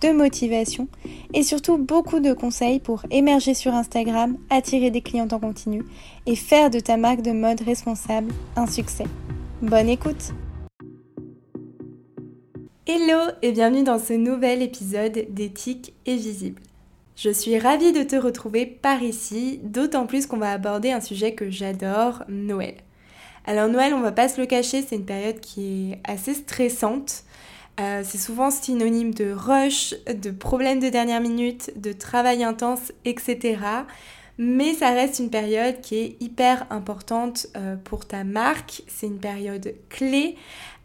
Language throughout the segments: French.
de motivation et surtout beaucoup de conseils pour émerger sur Instagram, attirer des clients en continu et faire de ta marque de mode responsable un succès. Bonne écoute Hello et bienvenue dans ce nouvel épisode d'Éthique et Visible. Je suis ravie de te retrouver par ici, d'autant plus qu'on va aborder un sujet que j'adore, Noël. Alors Noël, on va pas se le cacher, c'est une période qui est assez stressante. Euh, c'est souvent synonyme de rush, de problèmes de dernière minute, de travail intense, etc. Mais ça reste une période qui est hyper importante euh, pour ta marque. C'est une période clé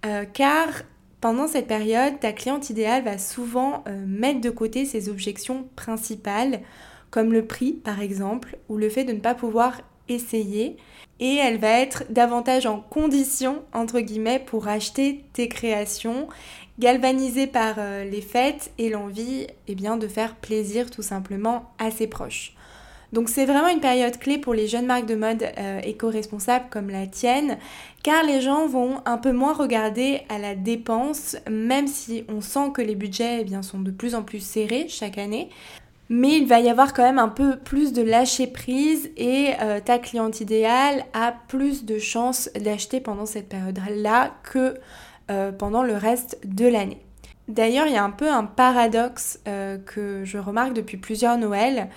euh, car pendant cette période, ta cliente idéale va souvent mettre de côté ses objections principales, comme le prix par exemple, ou le fait de ne pas pouvoir essayer. Et elle va être davantage en condition, entre guillemets, pour acheter tes créations galvanisé par euh, les fêtes et l'envie eh bien, de faire plaisir tout simplement à ses proches. Donc c'est vraiment une période clé pour les jeunes marques de mode euh, éco-responsables comme la tienne, car les gens vont un peu moins regarder à la dépense, même si on sent que les budgets eh bien, sont de plus en plus serrés chaque année. Mais il va y avoir quand même un peu plus de lâcher prise et euh, ta cliente idéale a plus de chances d'acheter pendant cette période-là que euh, pendant le reste de l'année. D'ailleurs, il y a un peu un paradoxe euh, que je remarque depuis plusieurs Noëls,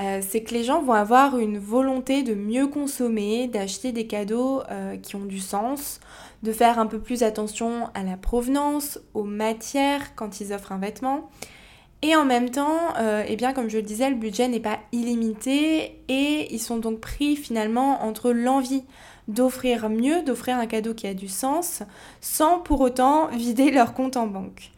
euh, c'est que les gens vont avoir une volonté de mieux consommer, d'acheter des cadeaux qui ont du sens, de faire un peu plus attention à la provenance, aux matières quand ils offrent un vêtement. Et en même temps, eh bien, comme je le disais, le budget n'est pas illimité et ils sont donc pris finalement entre l'envie d'offrir mieux, d'offrir un cadeau qui a du sens, sans pour autant vider leur compte en banque.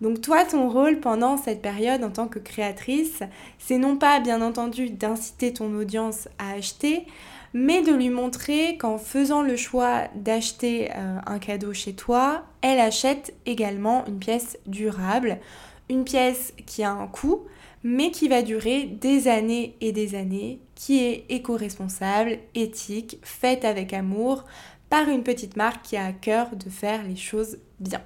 Donc toi, ton rôle pendant cette période en tant que créatrice, c'est non pas bien entendu d'inciter ton audience à acheter, mais de lui montrer qu'en faisant le choix d'acheter euh, un cadeau chez toi, elle achète également une pièce durable, une pièce qui a un coût, mais qui va durer des années et des années, qui est éco-responsable, éthique, faite avec amour, par une petite marque qui a à cœur de faire les choses bien.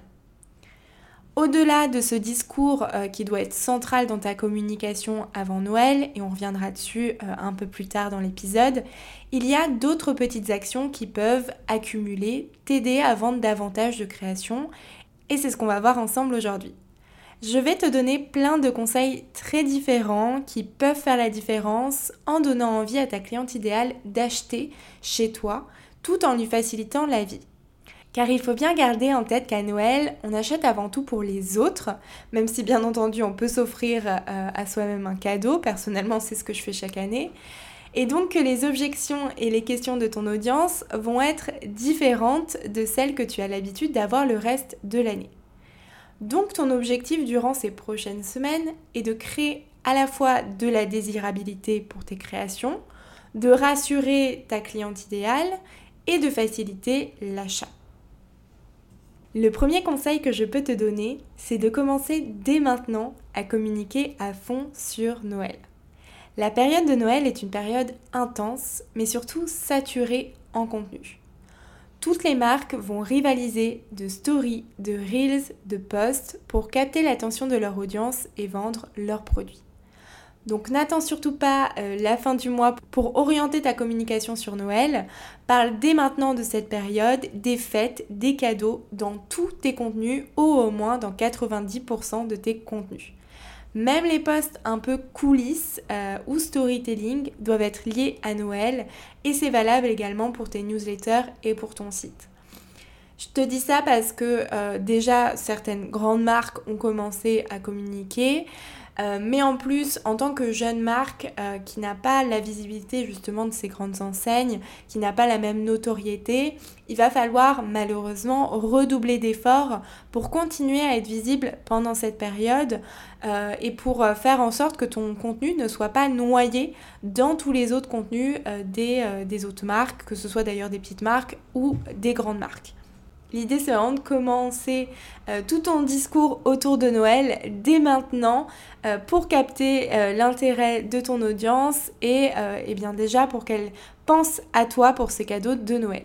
Au-delà de ce discours euh, qui doit être central dans ta communication avant Noël, et on reviendra dessus euh, un peu plus tard dans l'épisode, il y a d'autres petites actions qui peuvent accumuler, t'aider à vendre davantage de créations, et c'est ce qu'on va voir ensemble aujourd'hui. Je vais te donner plein de conseils très différents qui peuvent faire la différence en donnant envie à ta cliente idéale d'acheter chez toi tout en lui facilitant la vie. Car il faut bien garder en tête qu'à Noël, on achète avant tout pour les autres, même si bien entendu on peut s'offrir euh, à soi-même un cadeau, personnellement c'est ce que je fais chaque année, et donc que les objections et les questions de ton audience vont être différentes de celles que tu as l'habitude d'avoir le reste de l'année. Donc ton objectif durant ces prochaines semaines est de créer à la fois de la désirabilité pour tes créations, de rassurer ta cliente idéale et de faciliter l'achat. Le premier conseil que je peux te donner, c'est de commencer dès maintenant à communiquer à fond sur Noël. La période de Noël est une période intense, mais surtout saturée en contenu toutes les marques vont rivaliser de stories, de reels, de posts pour capter l'attention de leur audience et vendre leurs produits. Donc n'attends surtout pas euh, la fin du mois pour orienter ta communication sur Noël. Parle dès maintenant de cette période, des fêtes, des cadeaux dans tous tes contenus ou au moins dans 90% de tes contenus. Même les posts un peu coulisses euh, ou storytelling doivent être liés à Noël et c'est valable également pour tes newsletters et pour ton site. Je te dis ça parce que euh, déjà certaines grandes marques ont commencé à communiquer. Euh, mais en plus, en tant que jeune marque euh, qui n'a pas la visibilité justement de ces grandes enseignes, qui n'a pas la même notoriété, il va falloir malheureusement redoubler d'efforts pour continuer à être visible pendant cette période euh, et pour faire en sorte que ton contenu ne soit pas noyé dans tous les autres contenus des autres marques, que ce soit d'ailleurs des petites marques ou des grandes marques. L'idée, c'est vraiment de commencer euh, tout ton discours autour de Noël dès maintenant euh, pour capter euh, l'intérêt de ton audience et, et bien déjà pour qu'elle pense à toi pour ces cadeaux de Noël.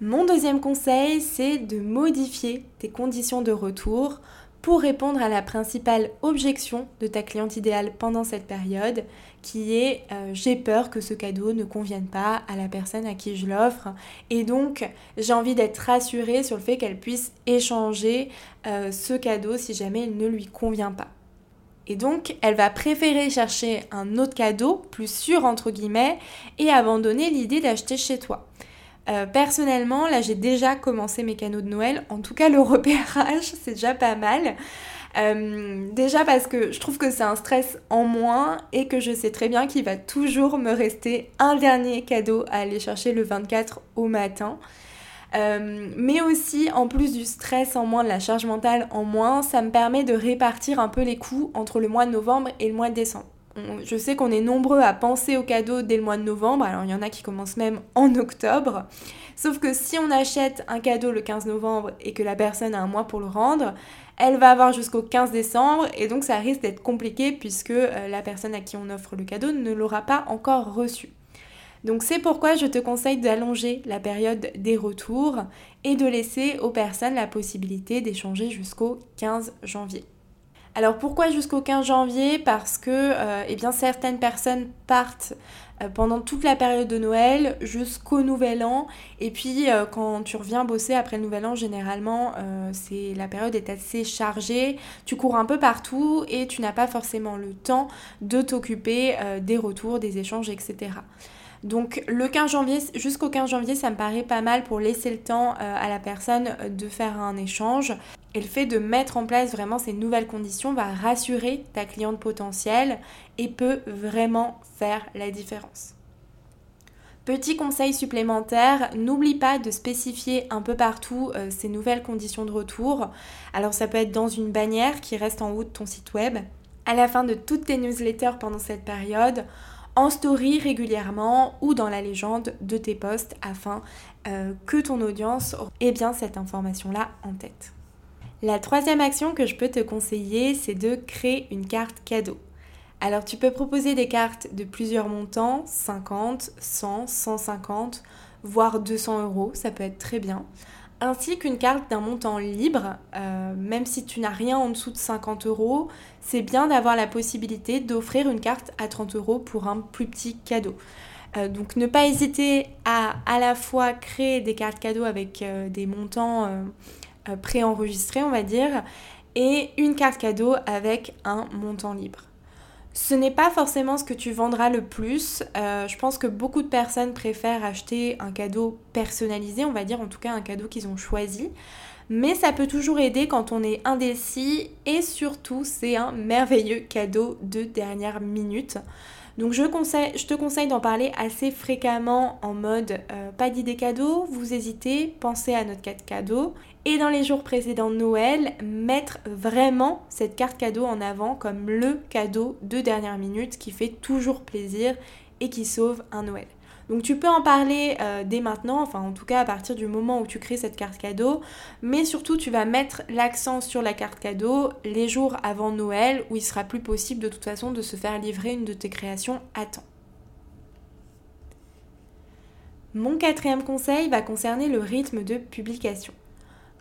Mon deuxième conseil, c'est de modifier tes conditions de retour pour répondre à la principale objection de ta cliente idéale pendant cette période, qui est euh, j'ai peur que ce cadeau ne convienne pas à la personne à qui je l'offre et donc j'ai envie d'être rassurée sur le fait qu'elle puisse échanger euh, ce cadeau si jamais il ne lui convient pas. Et donc, elle va préférer chercher un autre cadeau, plus sûr entre guillemets, et abandonner l'idée d'acheter chez toi. Euh, personnellement, là j'ai déjà commencé mes canaux de Noël, en tout cas le repérage, c'est déjà pas mal. Euh, déjà parce que je trouve que c'est un stress en moins et que je sais très bien qu'il va toujours me rester un dernier cadeau à aller chercher le 24 au matin. Euh, mais aussi, en plus du stress en moins, de la charge mentale en moins, ça me permet de répartir un peu les coûts entre le mois de novembre et le mois de décembre je sais qu'on est nombreux à penser aux cadeaux dès le mois de novembre, alors il y en a qui commencent même en octobre. Sauf que si on achète un cadeau le 15 novembre et que la personne a un mois pour le rendre, elle va avoir jusqu'au 15 décembre et donc ça risque d'être compliqué puisque euh, la personne à qui on offre le cadeau ne l'aura pas encore reçu. Donc c'est pourquoi je te conseille d'allonger la période des retours et de laisser aux personnes la possibilité d'échanger jusqu'au 15 janvier. Alors pourquoi jusqu'au 15 janvier? Parce que euh, eh bien, certaines personnes partent pendant toute la période de Noël jusqu'au Nouvel An. Et puis euh, quand tu reviens bosser après le Nouvel An, généralement, c'est la période est assez chargée. Tu cours un peu partout et tu n'as pas forcément le temps de t'occuper des retours, des échanges, etc. Donc le 15 janvier, jusqu'au 15 janvier, ça me paraît pas mal pour laisser le temps à la personne de faire un échange. Et le fait de mettre en place vraiment ces nouvelles conditions va rassurer ta cliente potentielle et peut vraiment faire la différence. Petit conseil supplémentaire, n'oublie pas de spécifier un peu partout euh, ces nouvelles conditions de retour. Alors ça peut être dans une bannière qui reste en haut de ton site web, à la fin de toutes tes newsletters pendant cette période, en story régulièrement ou dans la légende de tes posts afin euh, que ton audience ait bien cette information-là en tête. La troisième action que je peux te conseiller, c'est de créer une carte cadeau. Alors tu peux proposer des cartes de plusieurs montants, 50, 100, 150, voire 200 euros, ça peut être très bien. Ainsi qu'une carte d'un montant libre, euh, même si tu n'as rien en dessous de 50 euros, c'est bien d'avoir la possibilité d'offrir une carte à 30 euros pour un plus petit cadeau. Euh, donc ne pas hésiter à à la fois créer des cartes cadeaux avec euh, des montants euh, préenregistré, on va dire, et une carte cadeau avec un montant libre. Ce n'est pas forcément ce que tu vendras le plus. Euh, je pense que beaucoup de personnes préfèrent acheter un cadeau personnalisé, on va dire en tout cas un cadeau qu'ils ont choisi. Mais ça peut toujours aider quand on est indécis et surtout c'est un merveilleux cadeau de dernière minute. Donc je, te conseille d'en parler assez fréquemment en mode euh, pas d'idée cadeau, vous hésitez, pensez à notre cadeau. Et dans les jours précédents de Noël, mettre vraiment cette carte cadeau en avant comme le cadeau de dernière minute qui fait toujours plaisir et qui sauve un Noël. Donc tu peux en parler euh, dès maintenant, enfin en tout cas à partir du moment où tu crées cette carte cadeau, mais surtout tu vas mettre l'accent sur la carte cadeau les jours avant Noël où il sera plus possible de toute façon de se faire livrer une de tes créations à temps. Mon quatrième conseil va concerner le rythme de publication.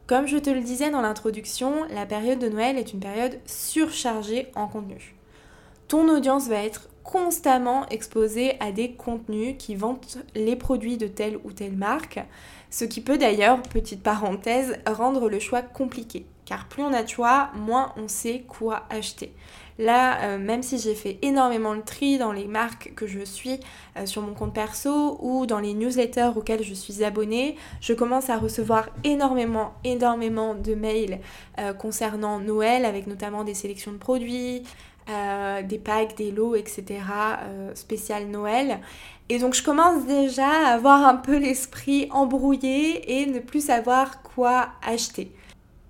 Comme je te le disais dans l'introduction, la période de Noël est une période surchargée en contenu. Ton audience va être constamment exposé à des contenus qui vantent les produits de telle ou telle marque, ce qui peut d'ailleurs, petite parenthèse, rendre le choix compliqué. Car plus on a de choix, moins on sait quoi acheter. Là, euh, même si j'ai fait énormément le tri dans les marques que je suis euh, sur mon compte perso ou dans les newsletters auxquels je suis abonnée, je commence à recevoir énormément, énormément de mails euh, concernant Noël avec notamment des sélections de produits, des packs, des lots, etc. spécial Noël. Et donc je commence déjà à avoir un peu l'esprit embrouillé et ne plus savoir quoi acheter.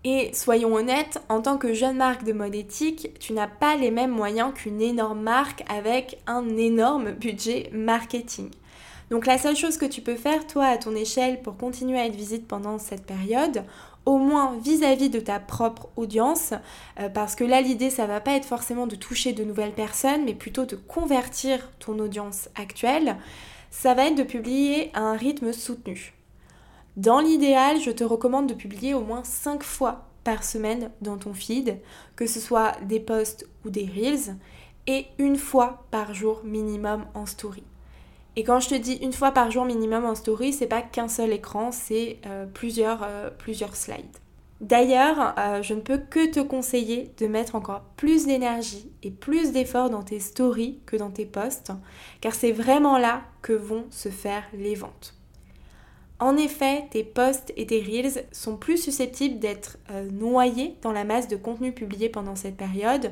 Et soyons honnêtes, en tant que jeune marque de mode éthique, tu n'as pas les mêmes moyens qu'une énorme marque avec un énorme budget marketing. Donc la seule chose que tu peux faire, toi, à ton échelle, pour continuer à être visible pendant cette période, au moins vis-à-vis de ta propre audience, euh, parce que là l'idée ça va pas être forcément de toucher de nouvelles personnes, mais plutôt de convertir ton audience actuelle, ça va être de publier à un rythme soutenu. Dans l'idéal, je te recommande de publier au moins 5 fois par semaine dans ton feed, que ce soit des posts ou des reels, et une fois par jour minimum en story. Et quand je te dis une fois par jour minimum en story, c'est pas qu'un seul écran, c'est euh, plusieurs, euh, plusieurs slides. D'ailleurs, euh, je ne peux que te conseiller de mettre encore plus d'énergie et plus d'efforts dans tes stories que dans tes posts, car c'est vraiment là que vont se faire les ventes. En effet, tes posts et tes reels sont plus susceptibles d'être euh, noyés dans la masse de contenu publié pendant cette période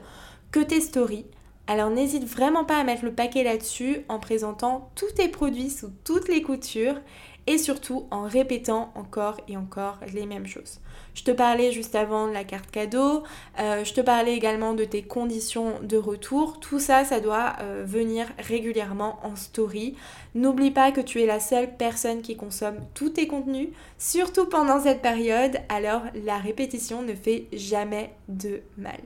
que tes stories. Alors n'hésite vraiment pas à mettre le paquet là-dessus en présentant tous tes produits sous toutes les coutures et surtout en répétant encore et encore les mêmes choses. Je te parlais juste avant de la carte cadeau, euh, je te parlais également de tes conditions de retour. Tout ça, ça doit euh, venir régulièrement en story. N'oublie pas que tu es la seule personne qui consomme tous tes contenus, surtout pendant cette période, alors la répétition ne fait jamais de mal.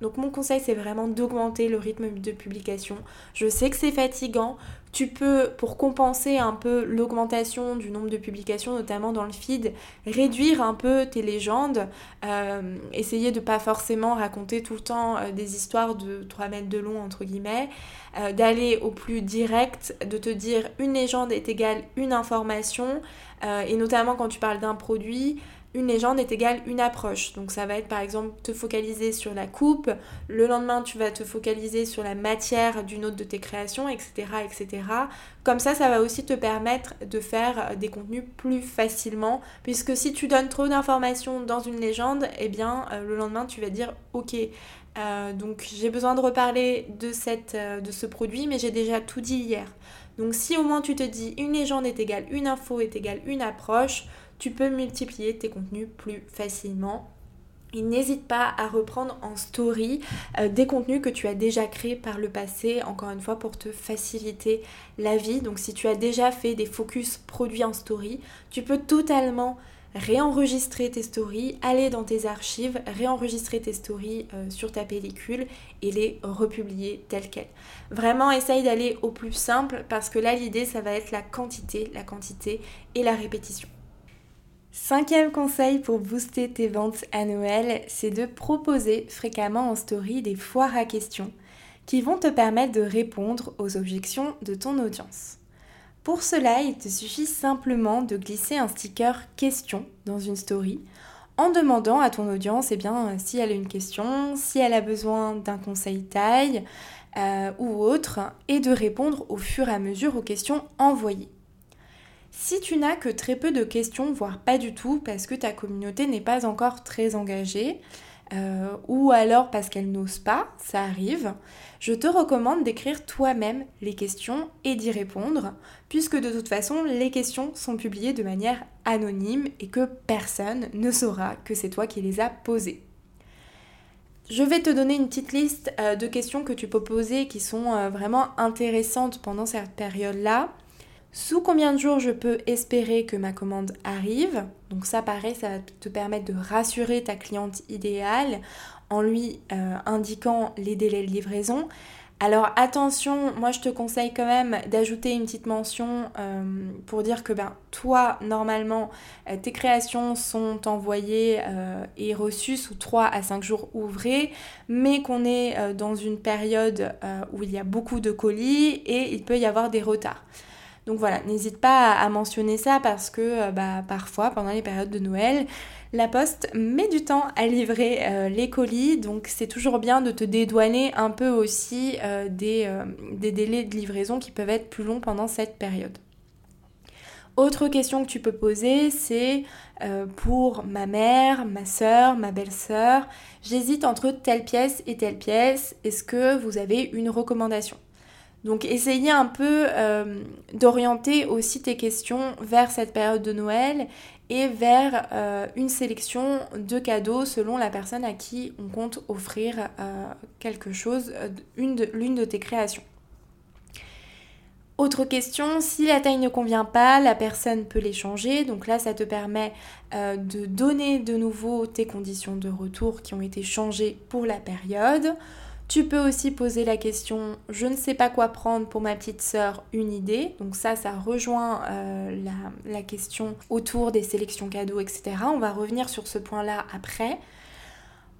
Donc mon conseil c'est vraiment d'augmenter le rythme de publication. Je sais que c'est fatigant, tu peux, pour compenser un peu l'augmentation du nombre de publications, notamment dans le feed, réduire un peu tes légendes, euh, essayer de pas forcément raconter tout le temps euh, des histoires de 3 mètres de long, entre guillemets, euh, d'aller au plus direct, de te dire une légende est égale une information, et notamment quand tu parles d'un produit, une légende est égale une approche. Donc ça va être par exemple te focaliser sur la coupe, le lendemain tu vas te focaliser sur la matière d'une autre de tes créations, etc., etc. Comme ça, ça va aussi te permettre de faire des contenus plus facilement, puisque si tu donnes trop d'informations dans une légende, eh bien euh, le lendemain tu vas dire ok. Euh, donc j'ai besoin de reparler de, cette, euh, de ce produit, mais j'ai déjà tout dit hier. Donc si au moins tu te dis une légende est égale une info est égale une approche, tu peux multiplier tes contenus plus facilement. Et n'hésite pas à reprendre en story euh, des contenus que tu as déjà créés par le passé, encore une fois pour te faciliter la vie. Donc si tu as déjà fait des focus produits en story, tu peux totalement réenregistrer tes stories, aller dans tes archives, réenregistrer tes stories euh, sur ta pellicule et les republier telles quelles. Vraiment, essaye d'aller au plus simple parce que là, l'idée, ça va être la quantité, la quantité et la répétition. Cinquième conseil pour booster tes ventes à Noël, c'est de proposer fréquemment en story des foires à questions qui vont te permettre de répondre aux objections de ton audience. Pour cela, il te suffit simplement de glisser un sticker question dans une story en demandant à ton audience eh bien, si elle a une question, si elle a besoin d'un conseil taille euh, ou autre, et de répondre au fur et à mesure aux questions envoyées. Si tu n'as que très peu de questions, voire pas du tout, parce que ta communauté n'est pas encore très engagée, euh, ou alors parce qu'elle n'ose pas, ça arrive, je te recommande d'écrire toi-même les questions et d'y répondre, puisque de toute façon, les questions sont publiées de manière anonyme et que personne ne saura que c'est toi qui les as posées. Je vais te donner une petite liste euh, de questions que tu peux poser qui sont euh, vraiment intéressantes pendant cette période-là. Sous combien de jours je peux espérer que ma commande arrive? Donc ça pareil, ça va te permettre de rassurer ta cliente idéale en lui euh, indiquant les délais de livraison. Alors attention, moi je te conseille quand même d'ajouter une petite mention euh, pour dire que ben, toi, normalement, euh, tes créations sont envoyées et reçues sous 3 à 5 jours ouvrés, mais qu'on est dans une période où il y a beaucoup de colis et il peut y avoir des retards. Donc voilà, n'hésite pas à, mentionner ça parce que euh, bah, parfois, pendant les périodes de Noël, la poste met du temps à livrer euh, les colis, donc c'est toujours bien de te dédouaner un peu aussi euh, des, délais de livraison qui peuvent être plus longs pendant cette période. Autre question que tu peux poser, c'est pour ma mère, ma soeur, ma belle-sœur, j'hésite entre telle pièce et telle pièce, est-ce que vous avez une recommandation? Donc essayez un peu euh, d'orienter aussi tes questions vers cette période de Noël et vers euh, une sélection de cadeaux selon la personne à qui on compte offrir euh, quelque chose, l'une de, tes créations. Autre question, si la taille ne convient pas, la personne peut les changer. Donc là, ça te permet de donner de nouveau tes conditions de retour qui ont été changées pour la période. Tu peux aussi poser la question je ne sais pas quoi prendre pour ma petite sœur, une idée. Donc ça, ça rejoint euh, la, question autour des sélections cadeaux, etc. On va revenir sur ce point-là après.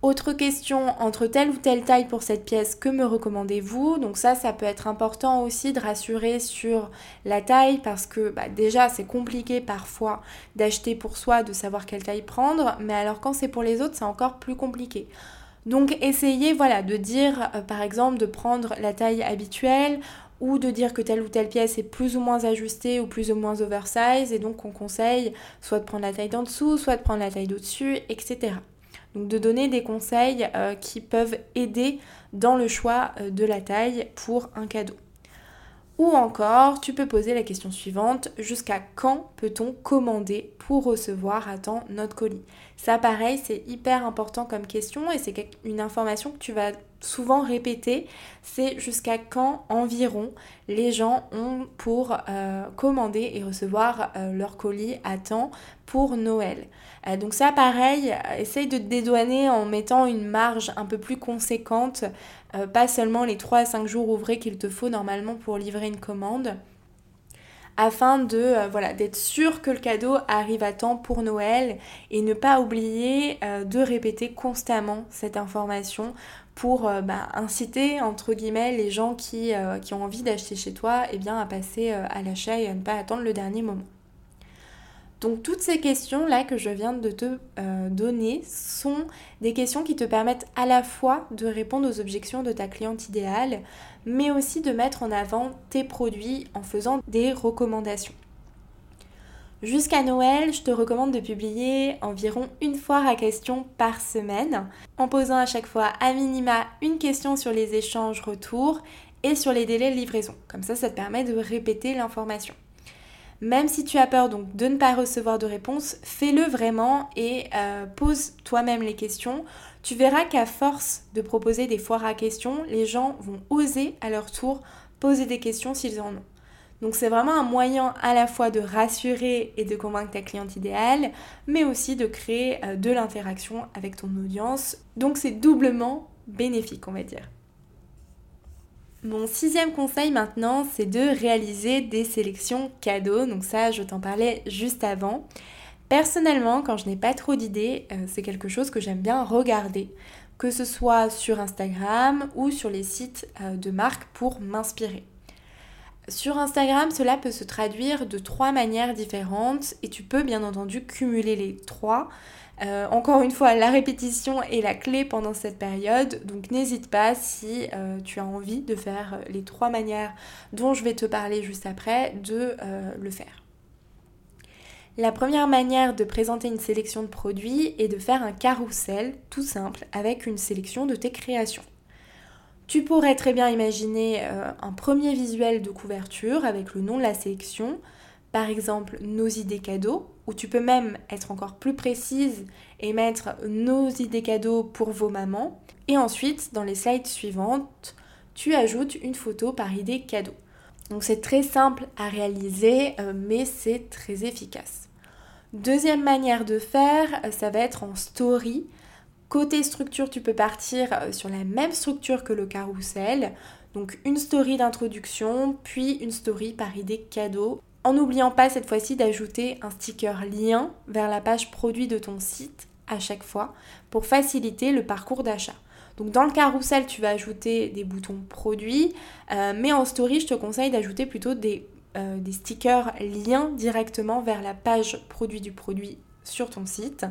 Autre question, entre telle ou telle taille pour cette pièce, que me recommandez-vous? Donc ça, ça peut être important aussi de rassurer sur la taille parce que bah, déjà, c'est compliqué parfois d'acheter pour soi, de savoir quelle taille prendre, mais alors quand c'est pour les autres, c'est encore plus compliqué. Donc essayez voilà, de dire euh, par exemple de prendre la taille habituelle ou de dire que telle ou telle pièce est plus ou moins ajustée ou plus ou moins oversize et donc on conseille soit de prendre la taille d'en dessous, soit de prendre la taille d'au-dessus, etc. Donc de donner des conseils euh, qui peuvent aider dans le choix euh, de la taille pour un cadeau. Ou encore, tu peux poser la question suivante, jusqu'à quand peut-on commander pour recevoir à temps notre colis? Ça pareil, c'est hyper important comme question et c'est une information que tu vas souvent répéter, c'est jusqu'à quand environ les gens ont pour euh, commander et recevoir euh, leur colis à temps pour Noël. Euh, donc ça pareil, essaye de te dédouaner en mettant une marge un peu plus conséquente, pas seulement les 3 à 5 jours ouvrés qu'il te faut normalement pour livrer une commande afin de voilà d'être sûr que le cadeau arrive à temps pour Noël et ne pas oublier de répéter constamment cette information pour euh, bah, inciter entre guillemets les gens qui, euh, qui ont envie d'acheter chez toi et eh bien, à passer euh, à l'achat et à ne pas attendre le dernier moment. Donc toutes ces questions-là que je viens de te donner sont des questions qui te permettent à la fois de répondre aux objections de ta cliente idéale, mais aussi de mettre en avant tes produits en faisant des recommandations. Jusqu'à Noël, je te recommande de publier environ une foire à questions par semaine, en posant à chaque fois à minima une question sur les échanges retours et sur les délais de livraison. Comme ça, ça te permet de répéter l'information. Même si tu as peur donc de ne pas recevoir de réponse, fais-le vraiment et euh, pose toi-même les questions. Tu verras qu'à force de proposer des foires à questions, les gens vont oser à leur tour poser des questions s'ils en ont. Donc c'est vraiment un moyen à la fois de rassurer et de convaincre ta cliente idéale, mais aussi de créer euh, de l'interaction avec ton audience. Donc c'est doublement bénéfique, on va dire. Mon sixième conseil maintenant, c'est de réaliser des sélections cadeaux. Donc ça, je t'en parlais juste avant. Personnellement, quand je n'ai pas trop d'idées, euh, c'est quelque chose que j'aime bien regarder, que ce soit sur Instagram ou sur les sites euh, de marques pour m'inspirer. Sur Instagram, cela peut se traduire de trois manières différentes et tu peux bien entendu cumuler les trois. Euh, encore une fois, la répétition est la clé pendant cette période, donc n'hésite pas si euh, tu as envie de faire les trois manières dont je vais te parler juste après, de euh, le faire. La première manière de présenter une sélection de produits est de faire un carrousel tout simple avec une sélection de tes créations. Tu pourrais très bien imaginer un premier visuel de couverture avec le nom de la sélection, par exemple nos idées cadeaux, ou tu peux même être encore plus précise et mettre nos idées cadeaux pour vos mamans. Et ensuite, dans les slides suivantes, tu ajoutes une photo par idée cadeau. Donc c'est très simple à réaliser, euh, mais c'est très efficace. Deuxième manière de faire, euh, ça va être en story. Côté structure, tu peux partir euh, sur la même structure que le carrousel. Donc une story d'introduction, puis une story par idée cadeau. En n'oubliant pas cette fois-ci d'ajouter un sticker lien vers la page produit de ton site à chaque fois pour faciliter le parcours d'achat. Donc dans le carrousel, tu vas ajouter des boutons produits, euh, mais en story, je te conseille d'ajouter plutôt des euh, des stickers liens directement vers la page produit du produit sur ton site.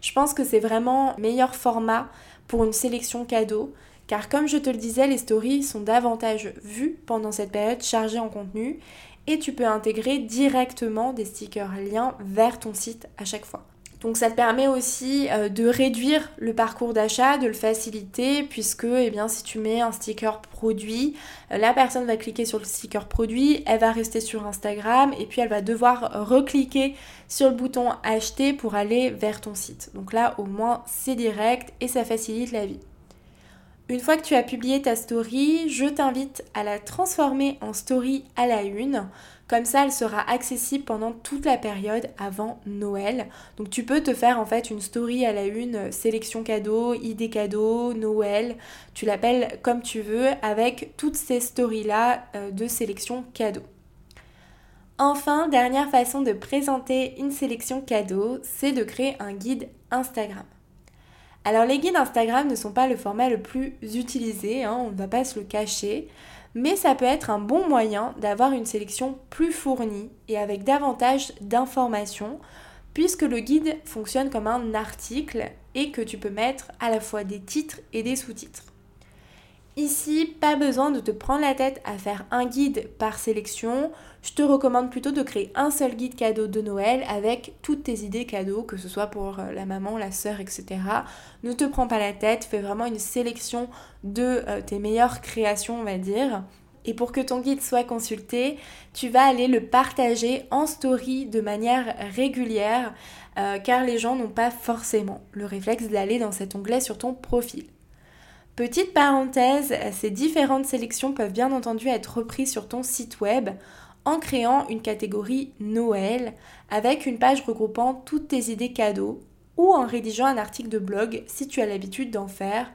Je pense que c'est vraiment meilleur format pour une sélection cadeau car comme je te le disais, les stories sont davantage vues pendant cette période chargée en contenu et tu peux intégrer directement des stickers liens vers ton site à chaque fois. Donc ça te permet aussi euh, de réduire le parcours d'achat, de le faciliter, puisque eh si tu mets un sticker produit, euh, la personne va cliquer sur le sticker produit, elle va rester sur Instagram et puis elle va devoir recliquer sur le bouton acheter pour aller vers ton site. Donc là au moins c'est direct et ça facilite la vie. Une fois que tu as publié ta story, je t'invite à la transformer en story à la une. Comme ça, elle sera accessible pendant toute la période avant Noël. Donc tu peux te faire en fait une story à la une, euh, sélection cadeau, idée cadeau, Noël. Tu l'appelles comme tu veux avec toutes ces stories-là euh, de sélection cadeau. Enfin, dernière façon de présenter une sélection cadeau, c'est de créer un guide Instagram. Alors les guides Instagram ne sont pas le format le plus utilisé, hein, on ne va pas se le cacher, mais ça peut être un bon moyen d'avoir une sélection plus fournie et avec davantage d'informations, puisque le guide fonctionne comme un article et que tu peux mettre à la fois des titres et des sous-titres. Ici, pas besoin de te prendre la tête à faire un guide par sélection. Je te recommande plutôt de créer un seul guide cadeau de Noël avec toutes tes idées cadeaux, que ce soit pour euh, la maman, la sœur, etc. Ne te prends pas la tête, fais vraiment une sélection de euh, tes meilleures créations, on va dire. Et pour que ton guide soit consulté, tu vas aller le partager en story de manière régulière, euh, car les gens n'ont pas forcément le réflexe d'aller dans cet onglet sur ton profil. Petite parenthèse, ces différentes sélections peuvent bien entendu être reprises sur ton site web en créant une catégorie Noël avec une page regroupant toutes tes idées cadeaux ou en rédigeant un article de blog si tu as l'habitude d'en faire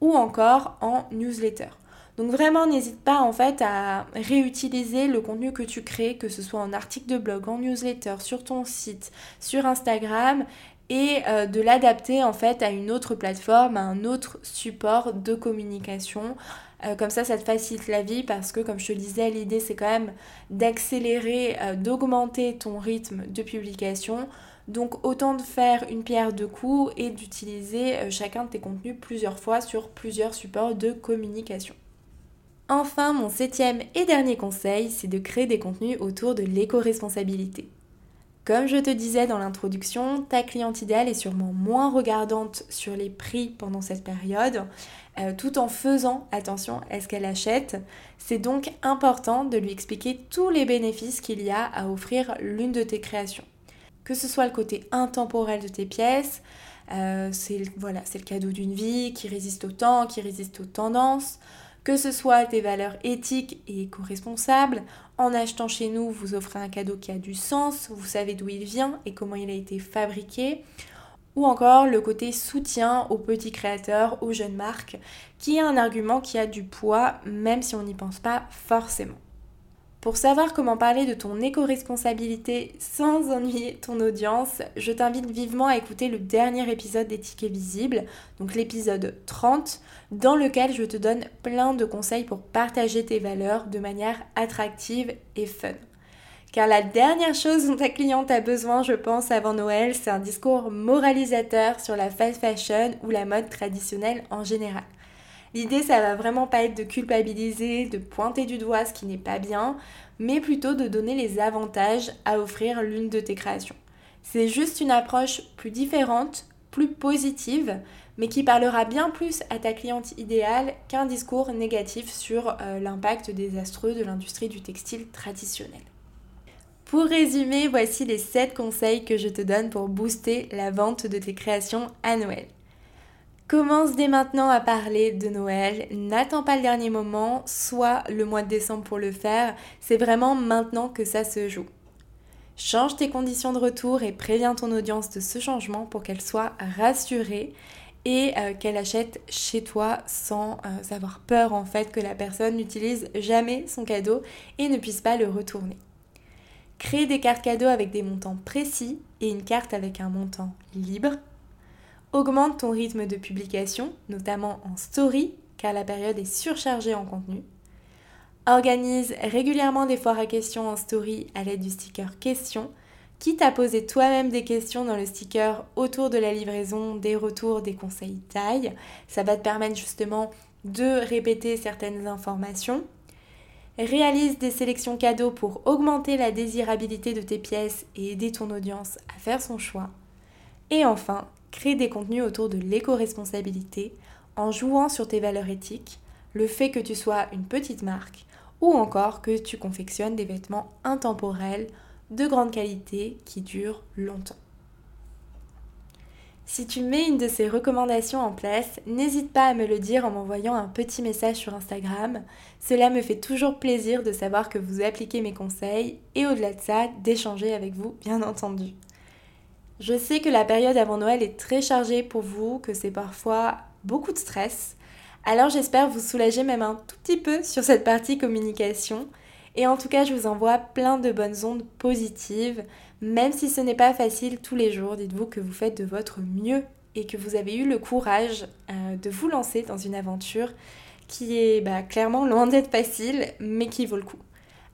ou encore en newsletter. Donc vraiment n'hésite pas en fait à réutiliser le contenu que tu crées, que ce soit en article de blog, en newsletter, sur ton site, sur Instagram et euh, de l'adapter en fait à une autre plateforme, à un autre support de communication. Euh, comme ça, ça te facilite la vie parce que, comme je te le disais, l'idée c'est quand même d'accélérer, euh, d'augmenter ton rythme de publication. Donc autant de faire une pierre de coups et d'utiliser chacun de tes contenus plusieurs fois sur plusieurs supports de communication. Enfin, mon septième et dernier conseil, c'est de créer des contenus autour de l'éco-responsabilité. Comme je te disais dans l'introduction, ta cliente idéale est sûrement moins regardante sur les prix pendant cette période, euh, tout en faisant attention à ce qu'elle achète. C'est donc important de lui expliquer tous les bénéfices qu'il y a à offrir l'une de tes créations. Que ce soit le côté intemporel de tes pièces, euh, c'est le cadeau d'une vie qui résiste au temps, qui résiste aux tendances, que ce soit tes valeurs éthiques et éco-responsables. En achetant chez nous, vous offrez un cadeau qui a du sens, vous savez d'où il vient et comment il a été fabriqué. Ou encore le côté soutien aux petits créateurs, aux jeunes marques, qui est un argument qui a du poids même si on n'y pense pas forcément. Pour savoir comment parler de ton éco-responsabilité sans ennuyer ton audience, je t'invite vivement à écouter le dernier épisode des tickets visibles, donc l'épisode 30, dans lequel je te donne plein de conseils pour partager tes valeurs de manière attractive et fun. Car la dernière chose dont ta cliente a besoin, je pense, avant Noël, c'est un discours moralisateur sur la fast fashion ou la mode traditionnelle en général. L'idée, ça va vraiment pas être de culpabiliser, de pointer du doigt ce qui n'est pas bien, mais plutôt de donner les avantages à offrir l'une de tes créations. C'est juste une approche plus différente, plus positive, mais qui parlera bien plus à ta cliente idéale qu'un discours négatif sur euh, l'impact désastreux de l'industrie du textile traditionnel. Pour résumer, voici les 7 conseils que je te donne pour booster la vente de tes créations à Noël. Commence dès maintenant à parler de Noël. N'attends pas le dernier moment, soit le mois de décembre pour le faire. C'est vraiment maintenant que ça se joue. Change tes conditions de retour et préviens ton audience de ce changement pour qu'elle soit rassurée et euh, qu'elle achète chez toi sans euh, avoir peur en fait que la personne n'utilise jamais son cadeau et ne puisse pas le retourner. Crée des cartes cadeaux avec des montants précis et une carte avec un montant libre Augmente ton rythme de publication, notamment en story, car la période est surchargée en contenu. Organise régulièrement des foires à questions en story à l'aide du sticker question quitte à poser toi-même des questions dans le sticker autour de la livraison, des retours, des conseils taille. Ça va te permettre justement de répéter certaines informations. Réalise des sélections cadeaux pour augmenter la désirabilité de tes pièces et aider ton audience à faire son choix. Et enfin, crée des contenus autour de l'éco-responsabilité en jouant sur tes valeurs éthiques, le fait que tu sois une petite marque ou encore que tu confectionnes des vêtements intemporels de grande qualité qui durent longtemps. Si tu mets une de ces recommandations en place, n'hésite pas à me le dire en m'envoyant un petit message sur Instagram. Cela me fait toujours plaisir de savoir que vous appliquez mes conseils et au-delà de ça, d'échanger avec vous, bien entendu. Je sais que la période avant Noël est très chargée pour vous, que c'est parfois beaucoup de stress. Alors j'espère vous soulager même un tout petit peu sur cette partie communication et en tout cas, je vous envoie plein de bonnes ondes positives. Même si ce n'est pas facile tous les jours, dites-vous que vous faites de votre mieux et que vous avez eu le courage euh, de vous lancer dans une aventure qui est bah, clairement loin d'être facile, mais qui vaut le coup.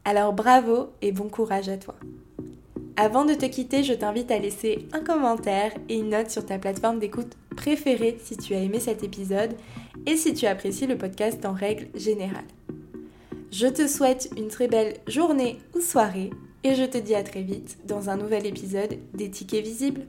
Alors bravo et bon courage à toi. Avant de te quitter, je t'invite à laisser un commentaire et une note sur ta plateforme d'écoute préférée si tu as aimé cet épisode et si tu apprécies le podcast en règle générale. Je te souhaite une très belle journée ou soirée et je te dis à très vite dans un nouvel épisode des tickets visibles.